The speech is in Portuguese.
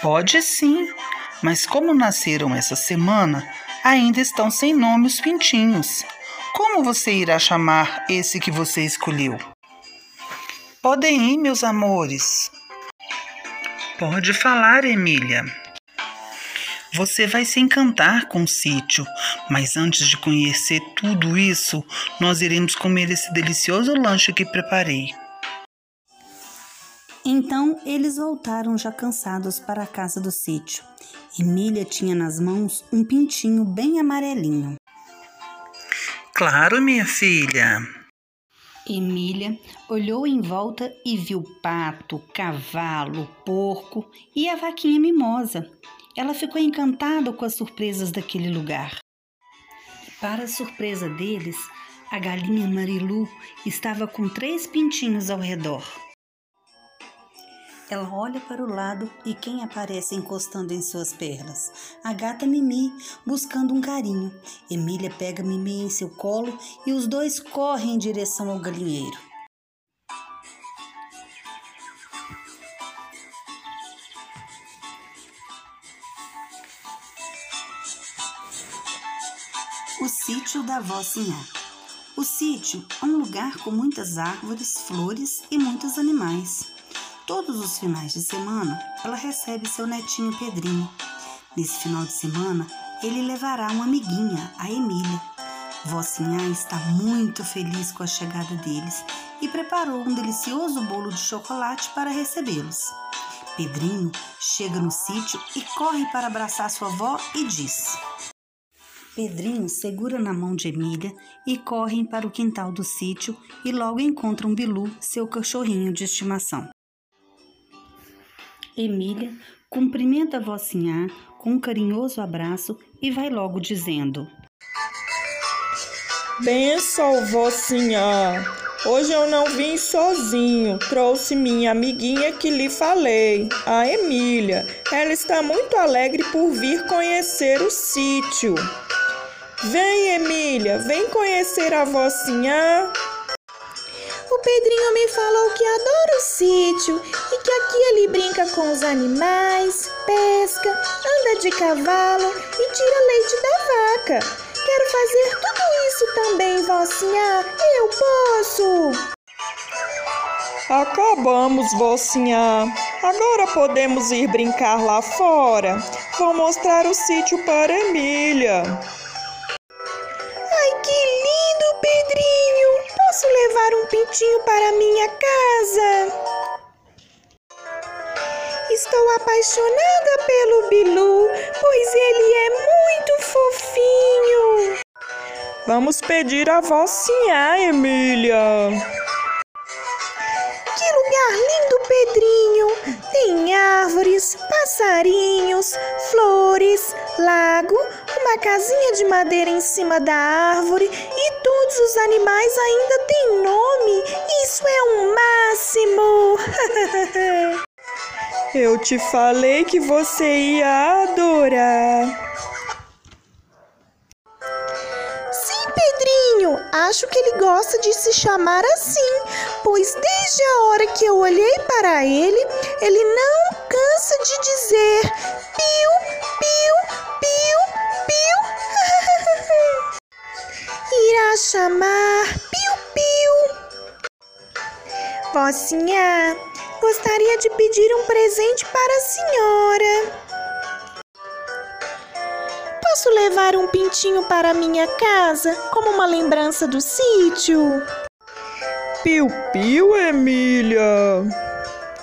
Pode sim, mas como nasceram essa semana, ainda estão sem nome os pintinhos. Como você irá chamar esse que você escolheu? Podem ir, meus amores. Pode falar, Emília. Você vai se encantar com o sítio, mas antes de conhecer tudo isso, nós iremos comer esse delicioso lanche que preparei. Então eles voltaram já cansados para a casa do sítio. Emília tinha nas mãos um pintinho bem amarelinho. Claro, minha filha. Emília olhou em volta e viu pato, cavalo, porco e a vaquinha mimosa. Ela ficou encantada com as surpresas daquele lugar. Para surpresa deles, a galinha Marilu estava com três pintinhos ao redor. Ela olha para o lado e quem aparece encostando em suas pernas? A gata Mimi, buscando um carinho. Emília pega Mimi em seu colo e os dois correm em direção ao galinheiro. O sítio da Vocinha. O sítio é um lugar com muitas árvores, flores e muitos animais. Todos os finais de semana, ela recebe seu netinho Pedrinho. Nesse final de semana, ele levará uma amiguinha, a Emília. Vocinha está muito feliz com a chegada deles e preparou um delicioso bolo de chocolate para recebê-los. Pedrinho chega no sítio e corre para abraçar sua avó e diz: Pedrinho segura na mão de Emília e correm para o quintal do sítio e logo encontram Bilu, seu cachorrinho de estimação. Emília cumprimenta a vocinha com um carinhoso abraço e vai logo dizendo: Benção, vocinha. Hoje eu não vim sozinho, trouxe minha amiguinha que lhe falei, a Emília. Ela está muito alegre por vir conhecer o sítio. Vem, Emília, vem conhecer a vocinha. Pedrinho me falou que adora o sítio e que aqui ele brinca com os animais, pesca, anda de cavalo e tira leite da vaca. Quero fazer tudo isso também, vocinha. Eu posso. Acabamos, vocinha. Agora podemos ir brincar lá fora. Vou mostrar o sítio para Emília. Levar um pintinho para minha casa? Estou apaixonada pelo Bilu, pois ele é muito fofinho. Vamos pedir a vocinha, Emília. Que lugar lindo, Pedrinho! Tem árvores, passarinhos, flores, lago, uma casinha de madeira em cima da árvore e todos os animais ainda têm nome. Isso é um máximo! Eu te falei que você ia adorar. Sim, Pedrinho, acho que ele gosta de se chamar assim, pois desde a hora que eu olhei para ele, ele não cansa de dizer piu, piu, piu, chamar piu, piu. Vocinha, gostaria de pedir um presente para a senhora. Posso levar um pintinho para minha casa como uma lembrança do sítio? Piu, piu, Emília.